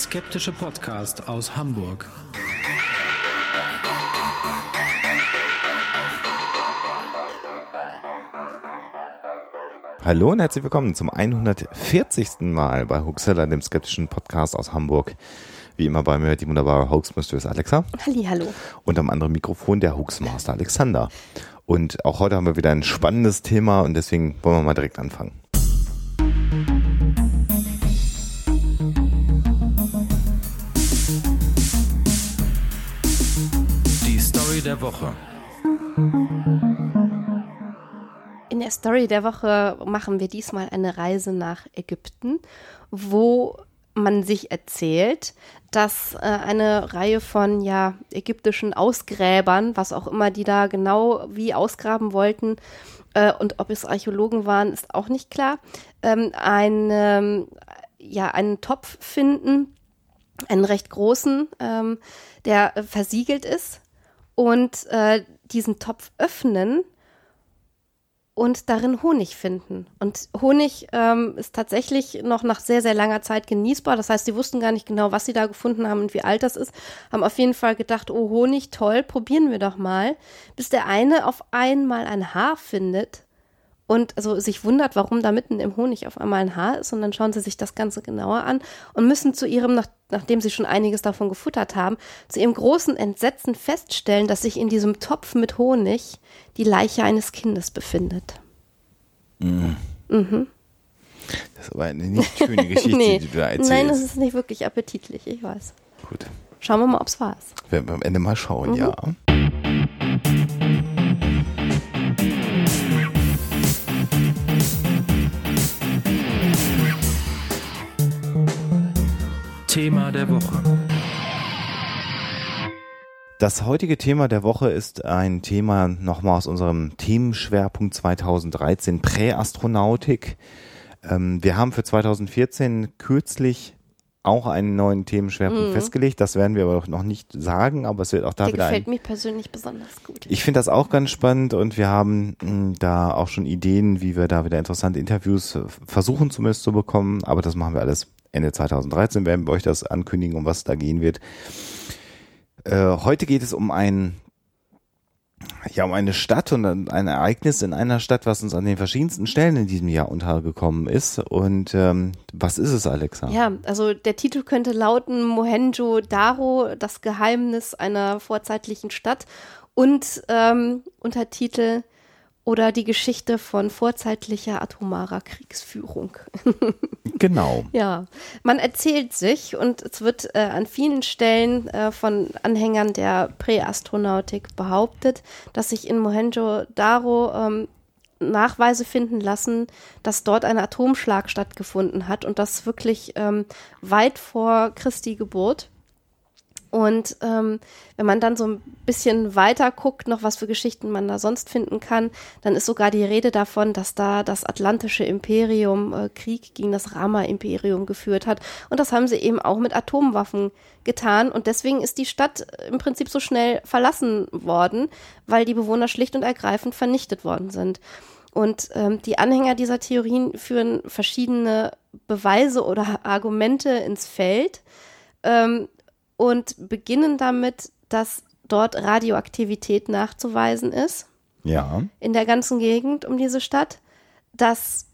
Skeptische Podcast aus Hamburg. Hallo und herzlich willkommen zum 140. Mal bei Huxella, dem skeptischen Podcast aus Hamburg. Wie immer bei mir die wunderbare Hoax-Mistress Alexa. Halli, hallo. Und am anderen Mikrofon der Hoaxmaster Alexander. Und auch heute haben wir wieder ein spannendes Thema und deswegen wollen wir mal direkt anfangen. Der Woche. In der Story der Woche machen wir diesmal eine Reise nach Ägypten, wo man sich erzählt, dass äh, eine Reihe von ja ägyptischen Ausgräbern, was auch immer die da genau wie ausgraben wollten äh, und ob es Archäologen waren, ist auch nicht klar, ähm, ein, ja einen Topf finden, einen recht großen, ähm, der versiegelt ist und äh, diesen Topf öffnen und darin Honig finden. Und Honig ähm, ist tatsächlich noch nach sehr, sehr langer Zeit genießbar. Das heißt, sie wussten gar nicht genau, was sie da gefunden haben und wie alt das ist. Haben auf jeden Fall gedacht, oh, Honig, toll, probieren wir doch mal. Bis der eine auf einmal ein Haar findet und also sich wundert, warum da mitten im Honig auf einmal ein Haar ist. Und dann schauen sie sich das Ganze genauer an und müssen zu ihrem, nach, nachdem sie schon einiges davon gefuttert haben, zu ihrem großen Entsetzen feststellen, dass sich in diesem Topf mit Honig die Leiche eines Kindes befindet. Mhm. Mhm. Das ist aber eine nicht schöne Geschichte, nee. die du da erzählst. Nein, das ist nicht wirklich appetitlich, ich weiß. Gut. Schauen wir mal, ob es wahr ist. Werden wir am Ende mal schauen, mhm. ja. Thema der Woche. Das heutige Thema der Woche ist ein Thema nochmal aus unserem Themenschwerpunkt 2013 Präastronautik. Ähm, wir haben für 2014 kürzlich auch einen neuen Themenschwerpunkt mhm. festgelegt. Das werden wir aber noch nicht sagen, aber es wird auch da Der wieder. gefällt ein mir persönlich besonders gut. Ich finde das auch ganz spannend und wir haben mh, hm, da auch schon Ideen, wie wir da wieder interessante Interviews versuchen zumindest zu bekommen. Aber das machen wir alles Ende 2013 werden wir euch das ankündigen, um was da gehen wird. Äh, heute geht es um ein ja, um eine Stadt und ein Ereignis in einer Stadt, was uns an den verschiedensten Stellen in diesem Jahr untergekommen ist. Und ähm, was ist es, Alexa? Ja, also der Titel könnte lauten Mohenjo-Daro, das Geheimnis einer vorzeitlichen Stadt und ähm, Untertitel oder die Geschichte von vorzeitlicher atomarer Kriegsführung. genau. Ja, man erzählt sich und es wird äh, an vielen Stellen äh, von Anhängern der Präastronautik behauptet, dass sich in Mohenjo-Daro ähm, Nachweise finden lassen, dass dort ein Atomschlag stattgefunden hat und das wirklich ähm, weit vor Christi Geburt. Und ähm, wenn man dann so ein bisschen weiter guckt, noch was für Geschichten man da sonst finden kann, dann ist sogar die Rede davon, dass da das Atlantische Imperium äh, Krieg gegen das Rama-Imperium geführt hat. Und das haben sie eben auch mit Atomwaffen getan. Und deswegen ist die Stadt im Prinzip so schnell verlassen worden, weil die Bewohner schlicht und ergreifend vernichtet worden sind. Und ähm, die Anhänger dieser Theorien führen verschiedene Beweise oder Argumente ins Feld. Ähm, und beginnen damit, dass dort Radioaktivität nachzuweisen ist. Ja. In der ganzen Gegend um diese Stadt, dass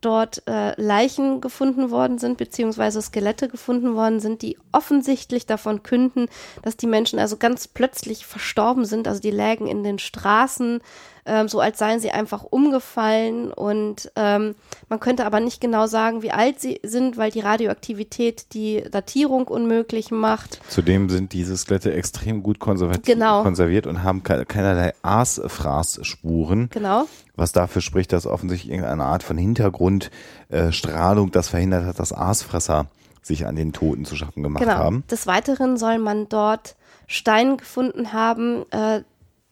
dort äh, Leichen gefunden worden sind, beziehungsweise Skelette gefunden worden sind, die offensichtlich davon künden, dass die Menschen also ganz plötzlich verstorben sind. Also die lägen in den Straßen, ähm, so als seien sie einfach umgefallen. Und ähm, man könnte aber nicht genau sagen, wie alt sie sind, weil die Radioaktivität die Datierung unmöglich macht. Zudem sind diese Skelette extrem gut konserviert, genau. konserviert und haben keinerlei Aasfraßspuren. Genau was dafür spricht, dass offensichtlich irgendeine Art von Hintergrundstrahlung äh, das verhindert hat, dass Aasfresser sich an den Toten zu schaffen gemacht genau. haben. Des Weiteren soll man dort Stein gefunden haben, äh,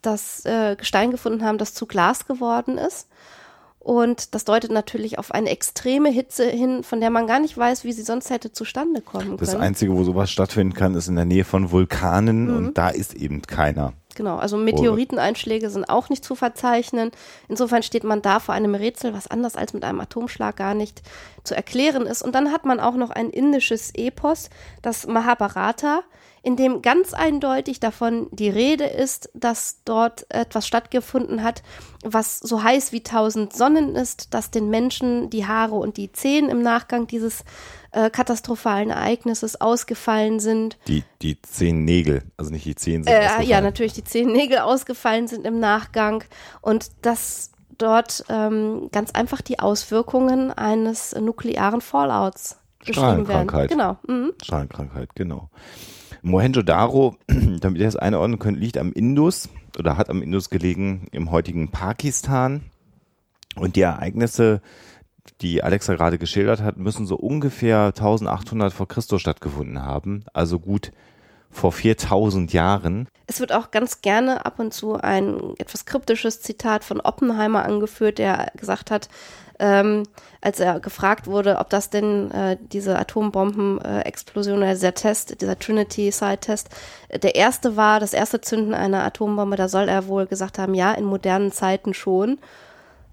das äh, Gestein gefunden haben, das zu Glas geworden ist. Und das deutet natürlich auf eine extreme Hitze hin, von der man gar nicht weiß, wie sie sonst hätte zustande kommen können. Das Einzige, wo sowas stattfinden kann, ist in der Nähe von Vulkanen mhm. und da ist eben keiner. Genau. Also Meteoriteneinschläge sind auch nicht zu verzeichnen. Insofern steht man da vor einem Rätsel, was anders als mit einem Atomschlag gar nicht zu erklären ist. Und dann hat man auch noch ein indisches Epos, das Mahabharata, in dem ganz eindeutig davon die Rede ist, dass dort etwas stattgefunden hat, was so heiß wie tausend Sonnen ist, dass den Menschen die Haare und die Zehen im Nachgang dieses äh, katastrophalen Ereignisses ausgefallen sind. Die, die zehn Nägel, also nicht die zehn sind äh, Ja, natürlich die zehn Nägel ausgefallen sind im Nachgang und dass dort ähm, ganz einfach die Auswirkungen eines nuklearen Fallouts beschrieben werden. Genau. Mhm. Strahlenkrankheit, genau. Mohenjo-Daro, damit ihr das einordnen könnt, liegt am Indus oder hat am Indus gelegen im heutigen Pakistan. Und die Ereignisse, die Alexa gerade geschildert hat, müssen so ungefähr 1800 vor Christus stattgefunden haben. Also gut vor 4000 Jahren. Es wird auch ganz gerne ab und zu ein etwas kryptisches Zitat von Oppenheimer angeführt, der gesagt hat, ähm, als er gefragt wurde, ob das denn äh, diese Atombombenexplosion, äh, dieser Test, dieser Trinity-Side-Test, äh, der erste war, das erste Zünden einer Atombombe, da soll er wohl gesagt haben, ja, in modernen Zeiten schon.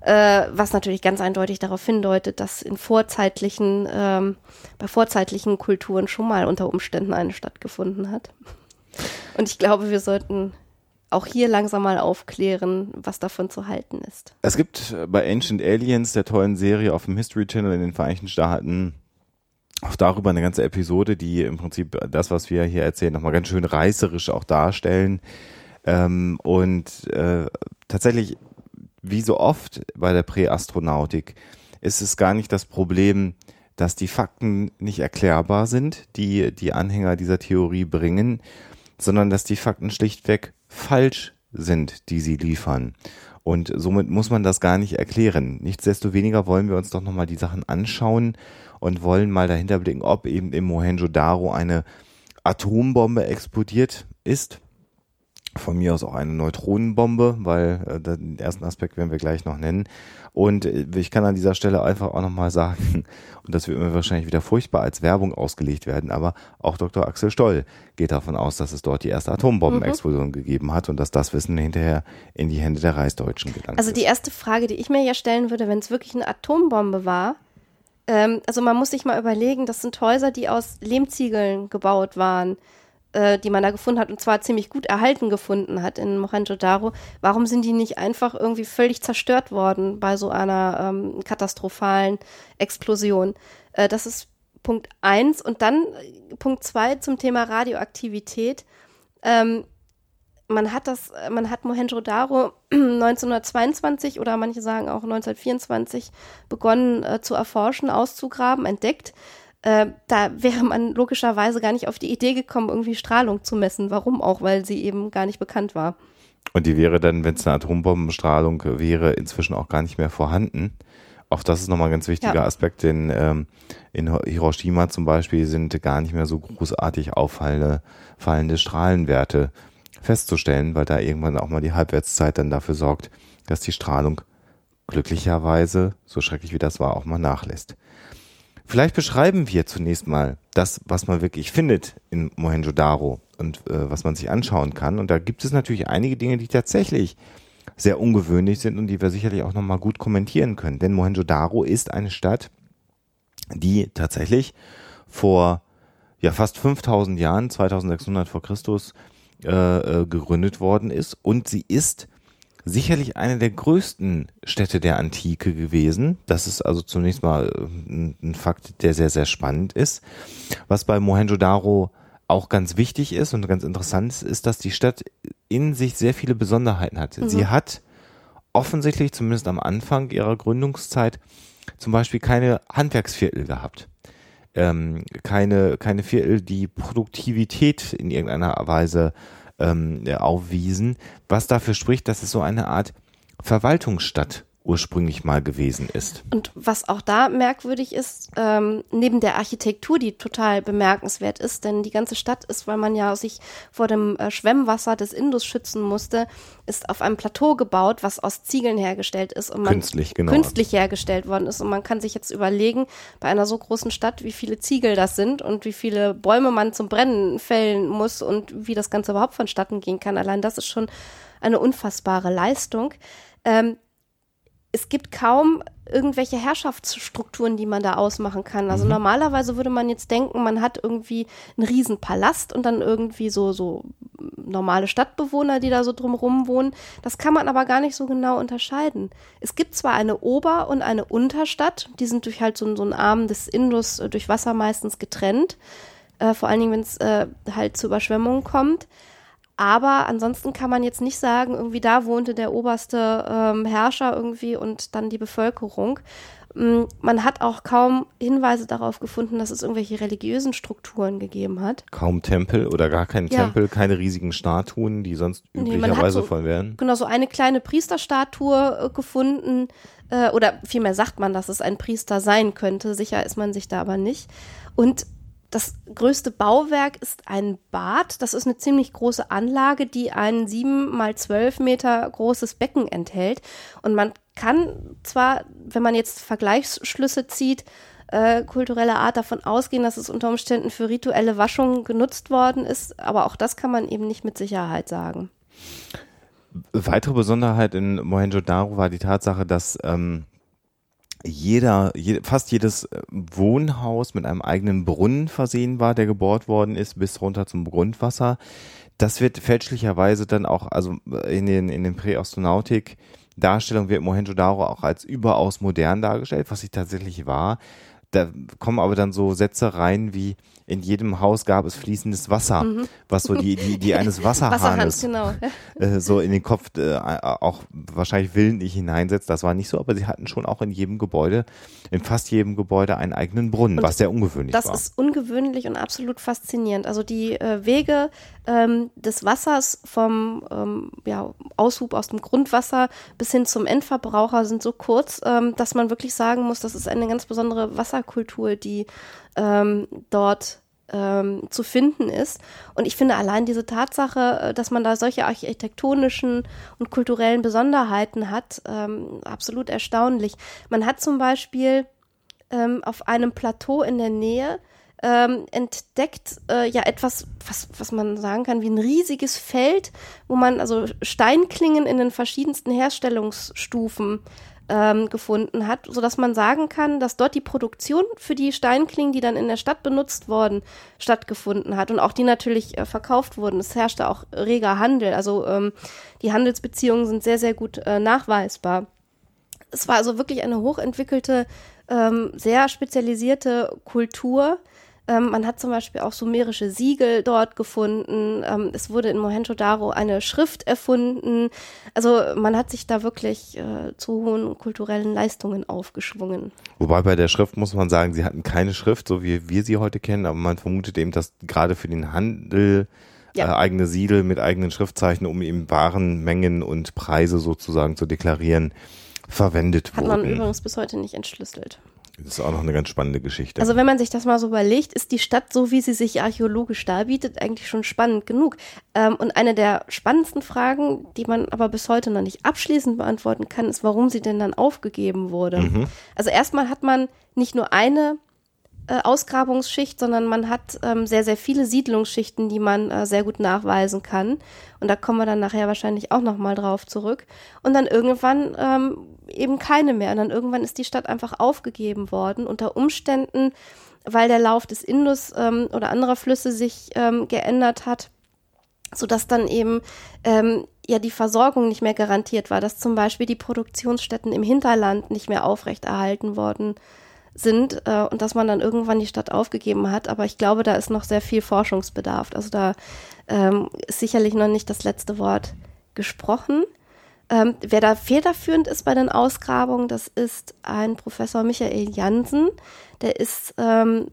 Äh, was natürlich ganz eindeutig darauf hindeutet, dass in vorzeitlichen, ähm, bei vorzeitlichen Kulturen schon mal unter Umständen eine stattgefunden hat. Und ich glaube, wir sollten auch hier langsam mal aufklären, was davon zu halten ist. Es gibt bei Ancient Aliens, der tollen Serie auf dem History Channel in den Vereinigten Staaten, auch darüber eine ganze Episode, die im Prinzip das, was wir hier erzählen, nochmal ganz schön reißerisch auch darstellen. Ähm, und äh, tatsächlich, wie so oft bei der Präastronautik, ist es gar nicht das Problem, dass die Fakten nicht erklärbar sind, die die Anhänger dieser Theorie bringen, sondern dass die Fakten schlichtweg falsch sind, die sie liefern. Und somit muss man das gar nicht erklären. Nichtsdestoweniger wollen wir uns doch nochmal die Sachen anschauen und wollen mal dahinter blicken, ob eben im Mohenjo-Daro eine Atombombe explodiert ist von mir aus auch eine Neutronenbombe, weil äh, den ersten Aspekt werden wir gleich noch nennen. Und äh, ich kann an dieser Stelle einfach auch nochmal sagen, und das wird mir wahrscheinlich wieder furchtbar als Werbung ausgelegt werden, aber auch Dr. Axel Stoll geht davon aus, dass es dort die erste Atombombenexplosion mhm. gegeben hat und dass das Wissen hinterher in die Hände der Reichsdeutschen gelangt Also die erste Frage, die ich mir ja stellen würde, wenn es wirklich eine Atombombe war, ähm, also man muss sich mal überlegen, das sind Häuser, die aus Lehmziegeln gebaut waren äh, die man da gefunden hat, und zwar ziemlich gut erhalten gefunden hat in Mohenjo-Daro, warum sind die nicht einfach irgendwie völlig zerstört worden bei so einer ähm, katastrophalen Explosion? Äh, das ist Punkt eins. Und dann äh, Punkt zwei zum Thema Radioaktivität. Ähm, man hat das, man hat Mohenjo-Daro 1922 oder manche sagen auch 1924 begonnen äh, zu erforschen, auszugraben, entdeckt. Äh, da wäre man logischerweise gar nicht auf die Idee gekommen, irgendwie Strahlung zu messen. Warum auch? Weil sie eben gar nicht bekannt war. Und die wäre dann, wenn es eine Atombombenstrahlung wäre, inzwischen auch gar nicht mehr vorhanden. Auch das ist nochmal ein ganz wichtiger ja. Aspekt, denn ähm, in Hiroshima zum Beispiel sind gar nicht mehr so großartig auffallende fallende Strahlenwerte festzustellen, weil da irgendwann auch mal die Halbwertszeit dann dafür sorgt, dass die Strahlung glücklicherweise, so schrecklich wie das war, auch mal nachlässt. Vielleicht beschreiben wir zunächst mal das, was man wirklich findet in Mohenjo-Daro und äh, was man sich anschauen kann. Und da gibt es natürlich einige Dinge, die tatsächlich sehr ungewöhnlich sind und die wir sicherlich auch nochmal gut kommentieren können. Denn Mohenjo-Daro ist eine Stadt, die tatsächlich vor ja fast 5000 Jahren, 2600 vor Christus, äh, äh, gegründet worden ist und sie ist sicherlich eine der größten Städte der Antike gewesen. Das ist also zunächst mal äh, ein Fakt, der sehr, sehr spannend ist. Was bei Mohenjo-Daro auch ganz wichtig ist und ganz interessant ist, ist, dass die Stadt in sich sehr viele Besonderheiten hat. Mhm. Sie hat offensichtlich, zumindest am Anfang ihrer Gründungszeit, zum Beispiel keine Handwerksviertel gehabt. Ähm, keine, keine Viertel, die Produktivität in irgendeiner Weise ähm, aufwiesen, was dafür spricht, dass es so eine Art Verwaltungsstadt ursprünglich mal gewesen ist. Und was auch da merkwürdig ist, ähm, neben der Architektur, die total bemerkenswert ist, denn die ganze Stadt ist, weil man ja sich vor dem äh, Schwemmwasser des Indus schützen musste, ist auf einem Plateau gebaut, was aus Ziegeln hergestellt ist und man Künstlich, genau. künstlich hergestellt worden ist. Und man kann sich jetzt überlegen, bei einer so großen Stadt, wie viele Ziegel das sind und wie viele Bäume man zum Brennen fällen muss und wie das Ganze überhaupt vonstatten gehen kann. Allein das ist schon eine unfassbare Leistung. Ähm, es gibt kaum irgendwelche Herrschaftsstrukturen, die man da ausmachen kann. Also mhm. normalerweise würde man jetzt denken, man hat irgendwie einen riesen Palast und dann irgendwie so, so normale Stadtbewohner, die da so drumrum wohnen. Das kann man aber gar nicht so genau unterscheiden. Es gibt zwar eine Ober- und eine Unterstadt, die sind durch halt so, so einen Arm des Indus äh, durch Wasser meistens getrennt. Äh, vor allen Dingen, wenn es äh, halt zu Überschwemmungen kommt. Aber ansonsten kann man jetzt nicht sagen, irgendwie da wohnte der oberste ähm, Herrscher irgendwie und dann die Bevölkerung. Mm, man hat auch kaum Hinweise darauf gefunden, dass es irgendwelche religiösen Strukturen gegeben hat. Kaum Tempel oder gar kein ja. Tempel, keine riesigen Statuen, die sonst üblicherweise nee, so, voll wären. Genau, so eine kleine Priesterstatue äh, gefunden. Äh, oder vielmehr sagt man, dass es ein Priester sein könnte. Sicher ist man sich da aber nicht. Und das größte Bauwerk ist ein Bad. Das ist eine ziemlich große Anlage, die ein sieben mal zwölf Meter großes Becken enthält. Und man kann zwar, wenn man jetzt Vergleichsschlüsse zieht, äh, kulturelle Art davon ausgehen, dass es unter Umständen für rituelle Waschungen genutzt worden ist, aber auch das kann man eben nicht mit Sicherheit sagen. Weitere Besonderheit in Mohenjo-Daro war die Tatsache, dass ähm, jeder, je, fast jedes äh, Wohnhaus mit einem eigenen Brunnen versehen war, der gebohrt worden ist, bis runter zum Grundwasser. Das wird fälschlicherweise dann auch, also äh, in den, in den Präastronautik Darstellungen wird Mohenjo-Daro auch als überaus modern dargestellt, was sie tatsächlich war. Da kommen aber dann so Sätze rein wie, in jedem Haus gab es fließendes Wasser, mhm. was so die, die, die eines Wasserhahnes genau. äh, so in den Kopf äh, auch wahrscheinlich willentlich hineinsetzt. Das war nicht so, aber sie hatten schon auch in jedem Gebäude, in fast jedem Gebäude einen eigenen Brunnen, und was sehr ungewöhnlich das war. Das ist ungewöhnlich und absolut faszinierend. Also die äh, Wege ähm, des Wassers vom ähm, ja, Aushub aus dem Grundwasser bis hin zum Endverbraucher sind so kurz, ähm, dass man wirklich sagen muss, das ist eine ganz besondere Wasserkultur, die ähm, dort ähm, zu finden ist. Und ich finde allein diese Tatsache, äh, dass man da solche architektonischen und kulturellen Besonderheiten hat, ähm, absolut erstaunlich. Man hat zum Beispiel auf einem Plateau in der Nähe ähm, entdeckt äh, ja etwas, was, was man sagen kann, wie ein riesiges Feld, wo man also Steinklingen in den verschiedensten Herstellungsstufen ähm, gefunden hat, sodass man sagen kann, dass dort die Produktion für die Steinklingen, die dann in der Stadt benutzt worden, stattgefunden hat und auch die natürlich äh, verkauft wurden. Es herrschte auch reger Handel, also ähm, die Handelsbeziehungen sind sehr, sehr gut äh, nachweisbar. Es war also wirklich eine hochentwickelte, ähm, sehr spezialisierte Kultur, ähm, man hat zum Beispiel auch sumerische Siegel dort gefunden. Ähm, es wurde in Mohenjo-Daro eine Schrift erfunden. Also man hat sich da wirklich äh, zu hohen kulturellen Leistungen aufgeschwungen. Wobei bei der Schrift muss man sagen, sie hatten keine Schrift, so wie wir sie heute kennen, aber man vermutet eben, dass gerade für den Handel ja. äh, eigene Siegel mit eigenen Schriftzeichen, um eben Warenmengen und Preise sozusagen zu deklarieren, verwendet Hat wurden. Hat man übrigens bis heute nicht entschlüsselt. Das ist auch noch eine ganz spannende Geschichte. Also wenn man sich das mal so überlegt, ist die Stadt, so wie sie sich archäologisch darbietet, eigentlich schon spannend genug. Ähm, und eine der spannendsten Fragen, die man aber bis heute noch nicht abschließend beantworten kann, ist, warum sie denn dann aufgegeben wurde. Mhm. Also erstmal hat man nicht nur eine äh, Ausgrabungsschicht, sondern man hat ähm, sehr, sehr viele Siedlungsschichten, die man äh, sehr gut nachweisen kann. Und da kommen wir dann nachher wahrscheinlich auch nochmal drauf zurück. Und dann irgendwann ähm, eben keine mehr. Und dann irgendwann ist die Stadt einfach aufgegeben worden, unter Umständen, weil der Lauf des Indus ähm, oder anderer Flüsse sich ähm, geändert hat, sodass dann eben ähm, ja die Versorgung nicht mehr garantiert war, dass zum Beispiel die Produktionsstätten im Hinterland nicht mehr aufrechterhalten worden sind äh, und dass man dann irgendwann die Stadt aufgegeben hat. Aber ich glaube, da ist noch sehr viel Forschungsbedarf. Also da ähm, ist sicherlich noch nicht das letzte Wort gesprochen. Ähm, wer da federführend ist bei den Ausgrabungen, das ist ein Professor Michael Jansen. Der ist ähm,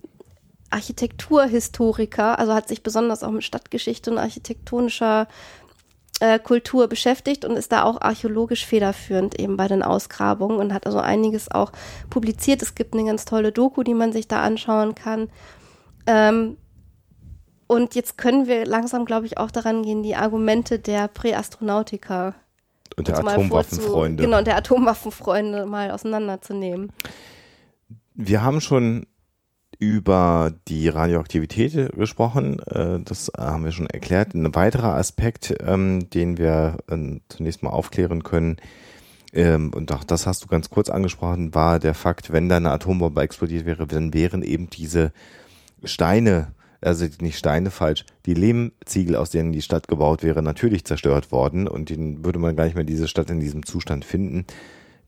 Architekturhistoriker, also hat sich besonders auch mit Stadtgeschichte und architektonischer äh, Kultur beschäftigt und ist da auch archäologisch federführend eben bei den Ausgrabungen und hat also einiges auch publiziert. Es gibt eine ganz tolle Doku, die man sich da anschauen kann. Ähm, und jetzt können wir langsam, glaube ich, auch daran gehen, die Argumente der Präastronautiker Und der Atomwaffenfreunde. Genau, der Atomwaffenfreunde mal auseinanderzunehmen. Wir haben schon über die Radioaktivität gesprochen. Äh, Das haben wir schon erklärt. Ein weiterer Aspekt, ähm, den wir äh, zunächst mal aufklären können, ähm, und auch das hast du ganz kurz angesprochen, war der Fakt, wenn da eine Atombombe explodiert wäre, dann wären eben diese Steine, also nicht Steine falsch, die Lehmziegel, aus denen die Stadt gebaut wäre, natürlich zerstört worden und den würde man gar nicht mehr diese Stadt in diesem Zustand finden.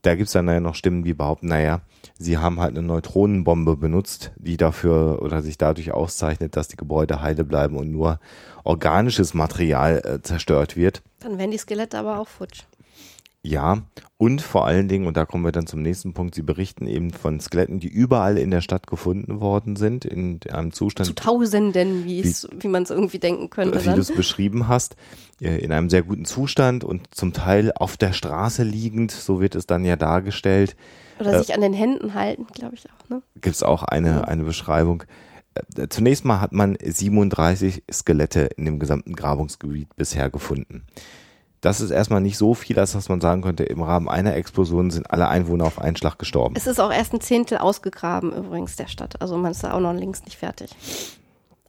Da gibt's dann ja noch Stimmen, die behaupten, naja, sie haben halt eine Neutronenbombe benutzt, die dafür oder sich dadurch auszeichnet, dass die Gebäude heile bleiben und nur organisches Material äh, zerstört wird. Dann wären die Skelette aber auch futsch. Ja, und vor allen Dingen, und da kommen wir dann zum nächsten Punkt, sie berichten eben von Skeletten, die überall in der Stadt gefunden worden sind, in einem Zustand, Zu Tausenden, wie, wie man es irgendwie denken könnte. wie du Dann. es beschrieben hast, äh, in einem sehr guten Zustand und zum Teil auf der Straße liegend, so wird es dann ja dargestellt. Oder sich an den Händen halten, glaube ich auch. Ne? gibt es auch eine, eine Beschreibung. Äh, Zunächst mal hat man 37 Skelette in dem gesamten Grabungsgebiet bisher gefunden. Das ist erstmal nicht so viel, als dass man sagen könnte, im Rahmen einer Explosion sind alle Einwohner auf einen Schlag gestorben. Es ist auch erst ein Zehntel ausgegraben übrigens der Stadt. Also man ist da auch noch links nicht fertig.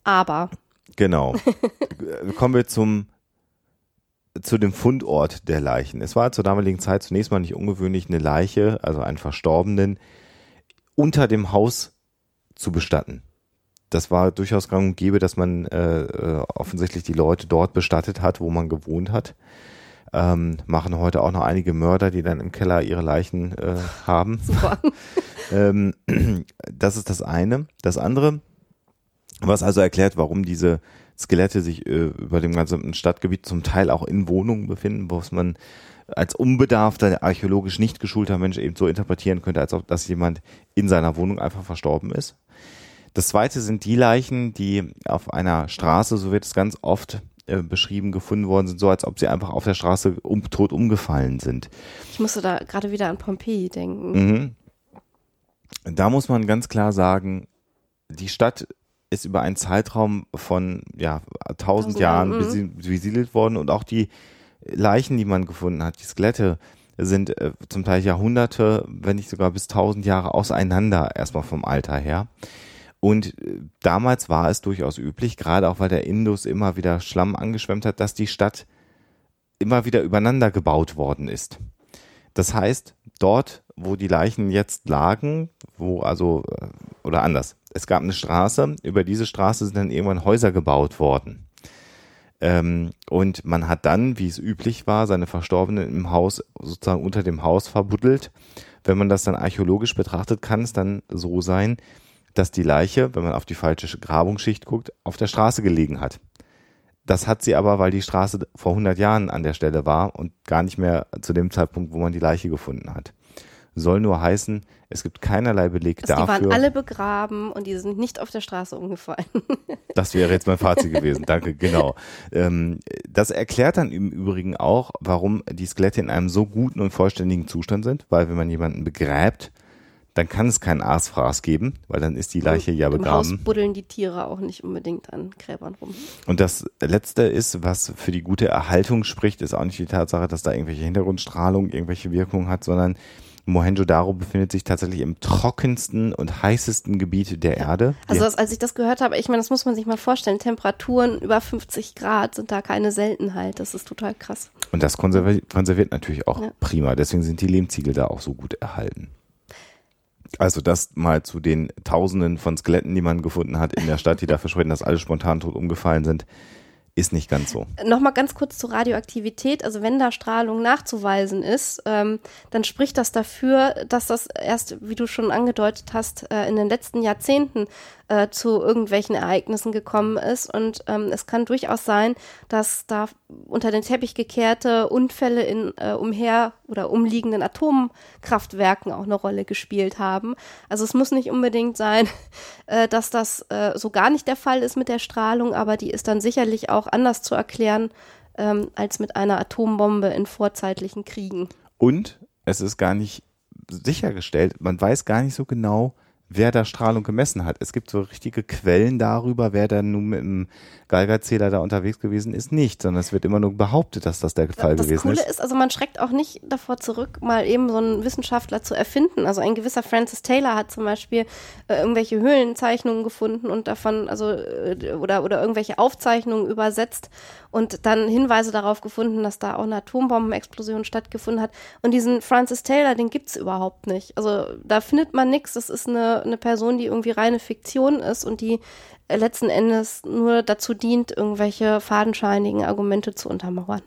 Aber Genau. Äh, Kommen wir zum zu dem Fundort der Leichen. Es war zur damaligen Zeit zunächst mal nicht ungewöhnlich, eine Leiche, also einen Verstorbenen, unter dem Haus zu bestatten. Das war durchaus gang und gäbe, dass man äh, äh, offensichtlich die Leute dort bestattet hat, wo man gewohnt hat. Ähm, machen heute auch noch einige Mörder, die dann im Keller ihre Leichen äh, haben. super. Ähm, das ist das eine. Das andere, was also erklärt, warum diese Skelette sich äh, über dem ganzen Stadtgebiet zum Teil auch in Wohnungen befinden, wo es man als unbedarfter, archäologisch nicht geschulter Mensch eben so interpretieren könnte, als ob das jemand in seiner Wohnung einfach verstorben ist. Das zweite sind die Leichen, die auf einer Straße, so wird es ganz oft äh, beschrieben, gefunden worden sind, so als ob sie einfach auf der Straße um, tot umgefallen sind. Ich musste da gerade wieder an Pompeji denken. Mhm. Da muss man ganz klar sagen, die Stadt ist über einen Zeitraum von ja, 1000 Tausend Jahren besi- besiedelt worden und auch die Leichen, die man gefunden hat, die Skelette, sind äh, zum Teil Jahrhunderte, wenn nicht sogar bis 1000 Jahre auseinander, erstmal vom Alter her. Und äh, damals war es durchaus üblich, gerade auch weil der Indus immer wieder Schlamm angeschwemmt hat, dass die Stadt immer wieder übereinander gebaut worden ist. Das heißt, dort, wo die Leichen jetzt lagen, wo also, äh, oder anders, es gab eine Straße, über diese Straße sind dann irgendwann Häuser gebaut worden. Ähm, und man hat dann, wie es üblich war, seine Verstorbenen im Haus sozusagen unter dem Haus verbuddelt. Wenn man das dann archäologisch betrachtet, kann es dann so sein, dass die Leiche, wenn man auf die falsche Grabungsschicht guckt, auf der Straße gelegen hat. Das hat sie aber, weil die Straße vor 100 Jahren an der Stelle war und gar nicht mehr zu dem Zeitpunkt, wo man die Leiche gefunden hat. Soll nur heißen, es gibt keinerlei Beleg Also die dafür. waren alle begraben und die sind nicht auf der Straße umgefallen. Das wäre jetzt mein Fazit gewesen. Danke, genau. Ähm, das erklärt dann im Übrigen auch, warum die Skelette in einem so guten und vollständigen Zustand sind, weil wenn man jemanden begräbt, dann kann es keinen Aasfraß geben, weil dann ist die Leiche ja Im Haus begraben. buddeln die Tiere auch nicht unbedingt an Gräbern rum. Und das Letzte ist, was für die gute Erhaltung spricht, ist auch nicht die Tatsache, dass da irgendwelche Hintergrundstrahlung irgendwelche Wirkung hat, sondern Mohenjo-Daro befindet sich tatsächlich im trockensten und heißesten Gebiet der Erde. Also das, als ich das gehört habe, ich meine, das muss man sich mal vorstellen, Temperaturen über 50 Grad sind da keine Seltenheit. Das ist total krass. Und das konservi konserviert natürlich auch Ja. prima. Deswegen sind die Lehmziegel da auch so gut erhalten. Also das mal zu den Tausenden von Skeletten, die man gefunden hat in der Stadt, die dafür sprechen, dass alle spontan tot umgefallen sind, ist nicht ganz so. Nochmal ganz kurz zur Radioaktivität. Also wenn da Strahlung nachzuweisen ist, ähm, dann spricht das dafür, dass das erst, wie du schon angedeutet hast, äh, in den letzten Jahrzehnten äh, zu irgendwelchen Ereignissen gekommen ist. Und ähm, es kann durchaus sein, dass da unter den Teppich gekehrte Unfälle in äh, umher oder umliegenden Atomkraftwerken auch eine Rolle gespielt haben. Also es muss nicht unbedingt sein, äh, dass das äh, so gar nicht der Fall ist mit der Strahlung, aber die ist dann sicherlich auch anders zu erklären ähm, als mit einer Atombombe in vorzeitlichen Kriegen. Und es ist gar nicht sichergestellt, man weiß gar nicht so genau, wer da Strahlung gemessen hat. Es gibt so richtige Quellen darüber, wer da nun mit dem Geigerzähler da unterwegs gewesen ist, nicht, sondern es wird immer nur behauptet, dass das der Fall das gewesen Coole ist. ist, also man schreckt auch nicht davor zurück, mal eben so einen Wissenschaftler zu erfinden. Also ein gewisser Francis Taylor hat zum Beispiel äh, irgendwelche Höhlenzeichnungen gefunden und davon, also äh, oder oder irgendwelche Aufzeichnungen übersetzt und dann Hinweise darauf gefunden, dass da auch eine Atombombenexplosion stattgefunden hat. Und diesen Francis Taylor, den gibt's überhaupt nicht. Also da findet man nichts. Das ist eine, eine Person, die irgendwie reine Fiktion ist und die äh, letzten Endes nur dazu dient, irgendwelche fadenscheinigen Argumente zu untermauern.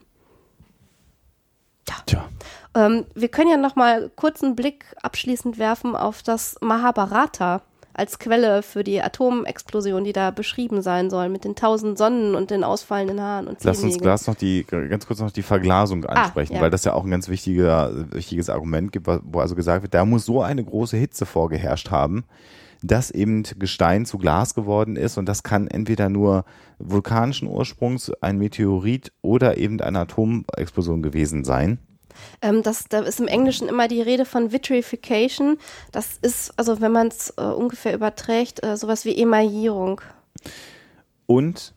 Tja. Ähm, wir können ja noch mal kurz einen Blick abschließend werfen auf das Mahabharata als Quelle für die Atomexplosion, die da beschrieben sein soll, mit den tausend Sonnen und den ausfallenden Haaren und Lass uns. Glas noch die, ganz kurz noch die Verglasung ansprechen, ja. weil das ja auch ein ganz wichtiger, wichtiges Argument gibt, wo also gesagt wird, da muss so eine große Hitze vorgeherrscht haben, dass eben Gestein zu Glas geworden ist und das kann entweder nur vulkanischen Ursprungs, ein Meteorit oder eben eine Atomexplosion gewesen sein. Ähm, das, da ist im Englischen immer die Rede von Vitrification. Das ist, also wenn man es äh, ungefähr überträgt, äh, sowas wie Emaillierung. Und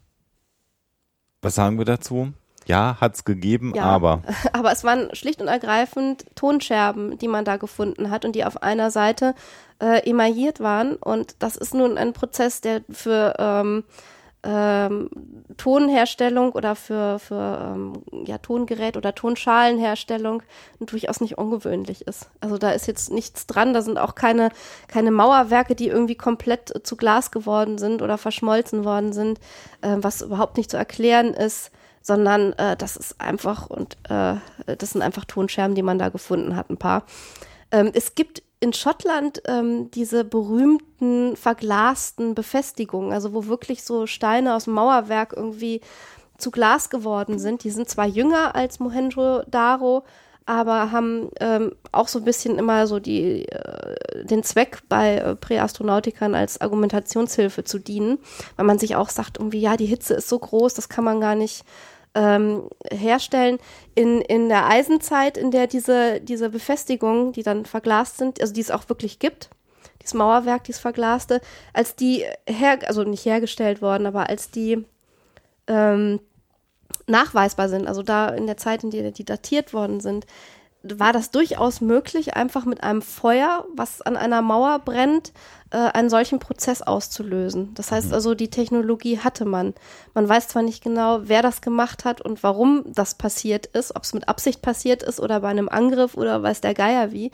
was sagen wir dazu? Ja, hat's gegeben, Ja. aber Aber es waren schlicht und ergreifend Tonscherben, die man da gefunden hat und die auf einer Seite äh, emailliert waren. Und das ist nun ein Prozess, der für ähm, ähm, Tonherstellung oder für, für ähm, ja, Tongerät oder Tonschalenherstellung durchaus nicht ungewöhnlich ist. Also da ist jetzt nichts dran, da sind auch keine, keine Mauerwerke, die irgendwie komplett zu Glas geworden sind oder verschmolzen worden sind, äh, was überhaupt nicht zu erklären ist sondern äh, das ist einfach und äh, das sind einfach Tonscherben, die man da gefunden hat, ein paar. Ähm, es gibt in Schottland ähm, diese berühmten verglasten Befestigungen, also wo wirklich so Steine aus dem Mauerwerk irgendwie zu Glas geworden sind. Die sind zwar jünger als Mohenjo-Daro, aber haben ähm, auch so ein bisschen immer so die, äh, den Zweck bei äh, Präastronautikern als Argumentationshilfe zu dienen, weil man sich auch sagt, irgendwie, ja, die Hitze ist so groß, das kann man gar nicht ähm, herstellen. In, in der Eisenzeit, in der diese, diese Befestigungen, die dann verglast sind, also die es auch wirklich gibt, dieses Mauerwerk, dieses verglaste, als die her, also nicht hergestellt worden, aber als die ähm, nachweisbar sind, also da in der Zeit, in der die datiert worden sind, war das durchaus möglich, einfach mit einem Feuer, was an einer Mauer brennt, äh, einen solchen Prozess auszulösen. Das heißt also, die Technologie hatte man. Man weiß zwar nicht genau, wer das gemacht hat und warum das passiert ist, ob es mit Absicht passiert ist oder bei einem Angriff oder weiß der Geier wie,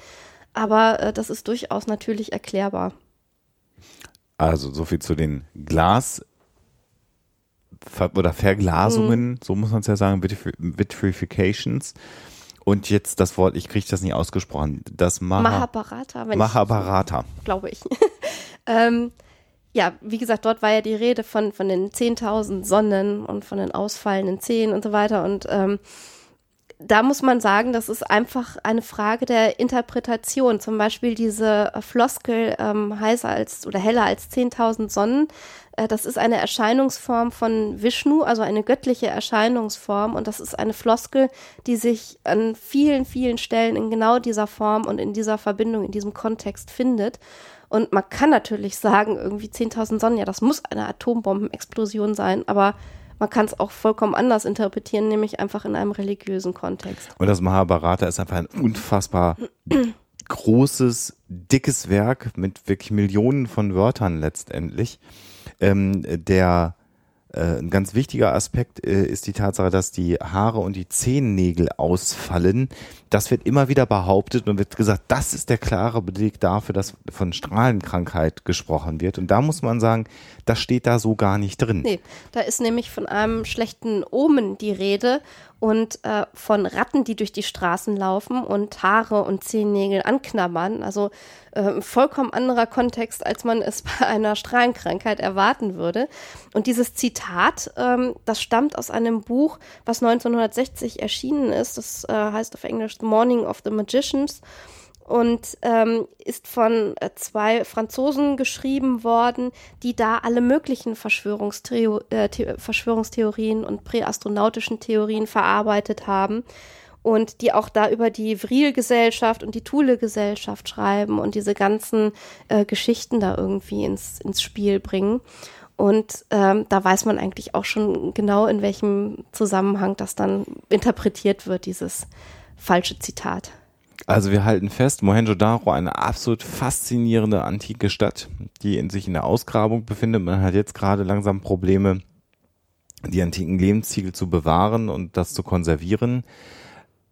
aber äh, das ist durchaus natürlich erklärbar. also so viel zu den Glas oder Verglasungen, Mhm. so muss man es ja sagen, Vitrif- Vitrifications. Und jetzt das Wort, ich kriege das nicht ausgesprochen, das Maha Mahabharata, Mahabharata. glaube ich. ähm, ja, wie gesagt, dort war ja die Rede von, von den 10.000 Sonnen und von den ausfallenden Zehen und so weiter. Und ähm, da muss man sagen, das ist einfach eine Frage der Interpretation. Zum Beispiel diese äh, Floskel ähm, heißer als oder heller als 10.000 Sonnen. Äh, das ist eine Erscheinungsform von Vishnu, also eine göttliche Erscheinungsform. Und das ist eine Floskel, die sich an vielen, vielen Stellen in genau dieser Form und in dieser Verbindung, in diesem Kontext findet. Und man kann natürlich sagen, irgendwie 10.000 Sonnen, ja, das muss eine Atombombenexplosion sein, aber man kann es auch vollkommen anders interpretieren, nämlich einfach in einem religiösen Kontext. Und das Mahabharata ist einfach ein unfassbar großes, dickes Werk mit wirklich Millionen von Wörtern letztendlich. Ähm, der äh, ein ganz wichtiger Aspekt äh, ist die Tatsache, dass die Haare und die Zehennägel ausfallen. Das wird immer wieder behauptet und wird gesagt, das ist der klare Beleg dafür, dass von Strahlenkrankheit gesprochen wird. Und da muss man sagen, das steht da so gar nicht drin. Nee, da ist nämlich von einem schlechten Omen die Rede und äh, von Ratten, die durch die Straßen laufen und Haare und Zehennägel anknabbern. Also äh, ein vollkommen anderer Kontext, als man es bei einer Strahlenkrankheit erwarten würde. Und dieses Zitat, ähm, das stammt aus einem Buch, was 1960 erschienen ist. Das äh, heißt auf Englisch The Morning of the Magicians. und ähm, ist von äh, zwei Franzosen geschrieben worden, die da alle möglichen Verschwörungstheo äh, Verschwörungstheorien und präastronautischen Theorien verarbeitet haben und die auch da über die Vril-Gesellschaft und die Thule-Gesellschaft schreiben und diese ganzen äh, Geschichten da irgendwie ins, ins Spiel bringen. Und ähm, da weiß man eigentlich auch schon genau, in welchem Zusammenhang das dann interpretiert wird, dieses falsche Zitat. Also wir halten fest, Mohenjo-Daro eine absolut faszinierende antike Stadt, die in sich in der Ausgrabung befindet. Man hat jetzt gerade langsam Probleme, die antiken Lebensziegel zu bewahren und das zu konservieren.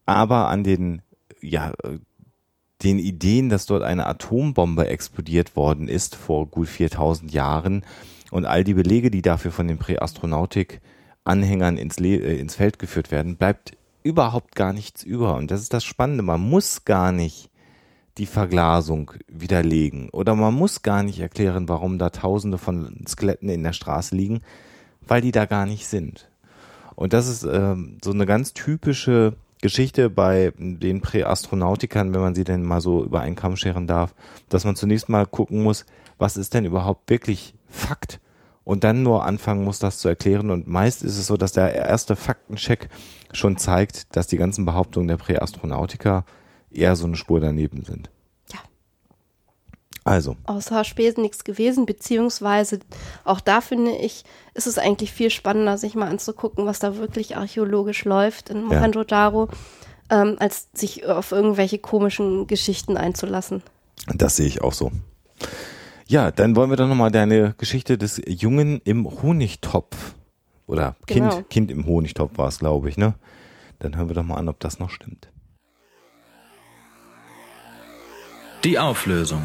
Aber an den, ja, den Ideen, dass dort eine Atombombe explodiert worden ist vor gut 4000 Jahren, und all die Belege, die dafür von den Präastronautik-Anhängern ins, äh, ins Feld geführt werden, bleibt überhaupt gar nichts über. Und das ist das Spannende. Man muss gar nicht die Verglasung widerlegen oder man muss gar nicht erklären, warum da Tausende von Skeletten in der Straße liegen, weil die da gar nicht sind. Und das ist ähm, so eine ganz typische Geschichte bei den Präastronautikern, wenn man sie denn mal so über einen Kamm scheren darf, dass man zunächst mal gucken muss, was ist denn überhaupt wirklich Fakt und dann nur anfangen muss, das zu erklären. Und meist ist es so, dass der erste Faktencheck schon zeigt, dass die ganzen Behauptungen der Präastronautiker eher so eine Spur daneben sind. Ja. Also. Außer Spesen nichts gewesen, beziehungsweise auch da finde ich, ist es eigentlich viel spannender, sich mal anzugucken, was da wirklich archäologisch läuft in Mohenjo-Daro, ja. ähm, als sich auf irgendwelche komischen Geschichten einzulassen. Das sehe ich auch so. Ja, dann wollen wir doch nochmal deine Geschichte des Jungen im Honigtopf oder Kind, genau. Kind im Honigtopf war es, glaube ich, ne? Dann hören wir doch mal an, ob das noch stimmt. Die Auflösung.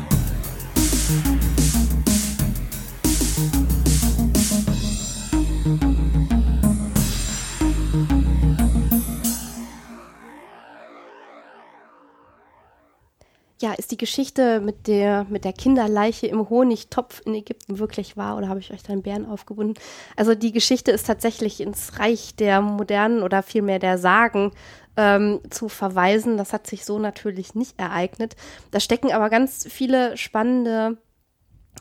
Die Geschichte mit der, mit der Kinderleiche im Honigtopf in Ägypten wirklich wahr oder habe ich euch da einen Bären aufgebunden? Also die Geschichte ist tatsächlich ins Reich der modernen oder vielmehr der Sagen ähm, zu verweisen. Das hat sich so natürlich nicht ereignet. Da stecken aber ganz viele spannende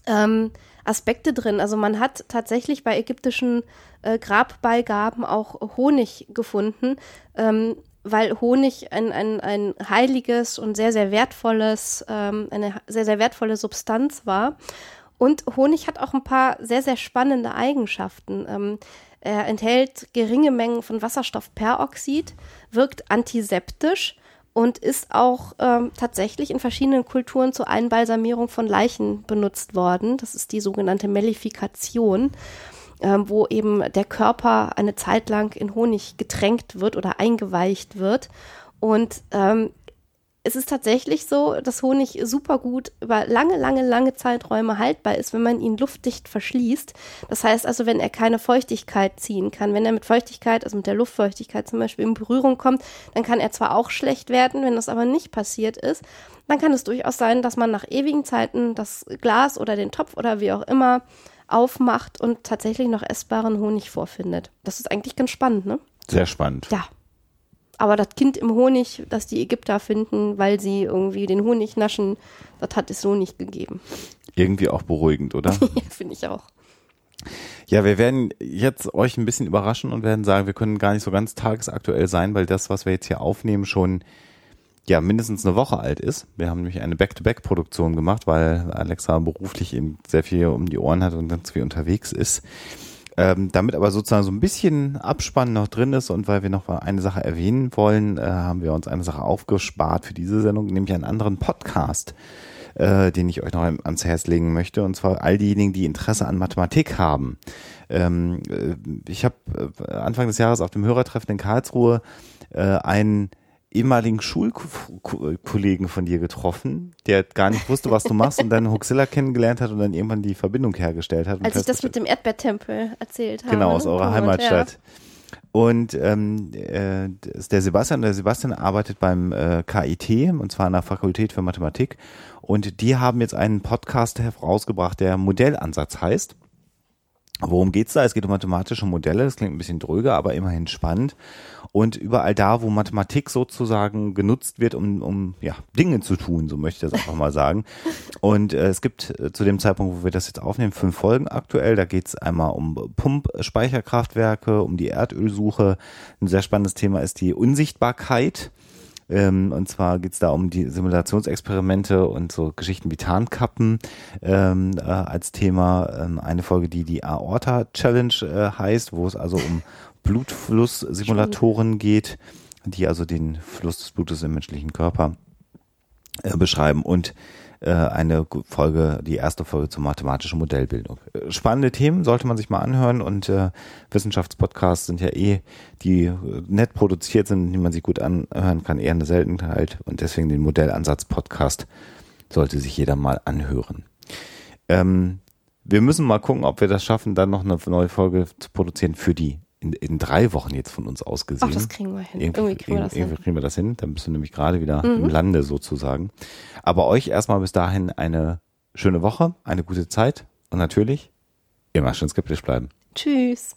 ähm, Aspekte drin. Also man hat tatsächlich bei ägyptischen äh, Grabbeigaben auch Honig gefunden. Ähm, weil Honig ein, ein, ein heiliges und sehr, sehr wertvolles, ähm, eine sehr, sehr wertvolle Substanz war. Und Honig hat auch ein paar sehr, sehr spannende Eigenschaften. Ähm, er enthält geringe Mengen von Wasserstoffperoxid, wirkt antiseptisch und ist auch ähm, tatsächlich in verschiedenen Kulturen zur Einbalsamierung von Leichen benutzt worden. Das ist die sogenannte Mellifikation wo eben der Körper eine Zeit lang in Honig getränkt wird oder eingeweicht wird. Und ähm, es ist tatsächlich so, dass Honig super gut über lange, lange, lange Zeiträume haltbar ist, wenn man ihn luftdicht verschließt. Das heißt also, wenn er keine Feuchtigkeit ziehen kann, wenn er mit Feuchtigkeit, also mit der Luftfeuchtigkeit zum Beispiel in Berührung kommt, dann kann er zwar auch schlecht werden, wenn das aber nicht passiert ist, dann kann es durchaus sein, dass man nach ewigen Zeiten das Glas oder den Topf oder wie auch immer aufmacht und tatsächlich noch essbaren Honig vorfindet. Das ist eigentlich ganz spannend, ne? Sehr spannend. Ja. Aber das Kind im Honig, das die Ägypter finden, weil sie irgendwie den Honig naschen, das hat es so nicht gegeben. Irgendwie auch beruhigend, oder? ja, finde ich auch. Ja, wir werden jetzt euch ein bisschen überraschen und werden sagen, wir können gar nicht so ganz tagesaktuell sein, weil das, was wir jetzt hier aufnehmen, schon ja mindestens eine Woche alt ist. Wir haben nämlich eine Back-to-Back-Produktion gemacht, weil Alexa beruflich eben sehr viel um die Ohren hat und ganz viel unterwegs ist. Ähm, damit aber sozusagen so ein bisschen Abspann noch drin ist und weil wir noch eine Sache erwähnen wollen, äh, haben wir uns eine Sache aufgespart für diese Sendung, nämlich einen anderen Podcast, äh, den ich euch noch ans Herz legen möchte. Und zwar all diejenigen, die Interesse an Mathematik haben. Ähm, äh, ich habe äh, Anfang des Jahres auf dem Hörertreffen in Karlsruhe äh, einen ehemaligen Schulkollegen von dir getroffen, der gar nicht wusste, was du machst und dann Huxilla kennengelernt hat und dann irgendwann die Verbindung hergestellt hat. Als ich das mit dem Erdbeertempel erzählt habe. Genau, aus eurer und, Heimatstadt. Ja. Und ähm, äh, der Sebastian, der Sebastian arbeitet beim äh, KIT und zwar an der Fakultät für Mathematik und die haben jetzt einen Podcast herausgebracht, der Modellansatz heißt. Worum geht's da? Es geht um mathematische Modelle. Das klingt ein bisschen dröge, aber immerhin spannend. Und überall da, wo Mathematik sozusagen genutzt wird, um, um ja, Dinge zu tun, so möchte ich das einfach mal sagen. Und äh, es gibt äh, zu dem Zeitpunkt, wo wir das jetzt aufnehmen, fünf Folgen aktuell. Da geht's einmal um Pumpspeicherkraftwerke, um die Erdölsuche. Ein sehr spannendes Thema ist die Unsichtbarkeit. Ähm, und zwar geht's da um die Simulationsexperimente und so Geschichten wie Tarnkappen ähm, äh, als Thema. Ähm, eine Folge, die die Aorta Challenge äh, heißt, wo es also um Blutflusssimulatoren geht, die also den Fluss des Blutes im menschlichen Körper äh, beschreiben. Und äh, eine Folge, die erste Folge zur mathematischen Modellbildung. Äh, spannende Themen sollte man sich mal anhören und äh, Wissenschaftspodcasts sind ja eh, die äh, nett produziert sind, die man sich gut anhören kann, eher eine Seltenheit und deswegen den Modellansatz-Podcast sollte sich jeder mal anhören. Ähm, wir müssen mal gucken, ob wir das schaffen, dann noch eine neue Folge zu produzieren für die in, in drei Wochen jetzt von uns aus gesehen. Ach, das kriegen wir hin. Irgendwie, irgendwie kriegen, wir das irgendwie hin. kriegen wir das hin. Dann bist du nämlich gerade wieder mhm. im Lande sozusagen. Aber euch erstmal bis dahin eine schöne Woche, eine gute Zeit und natürlich immer schön skeptisch bleiben. Tschüss.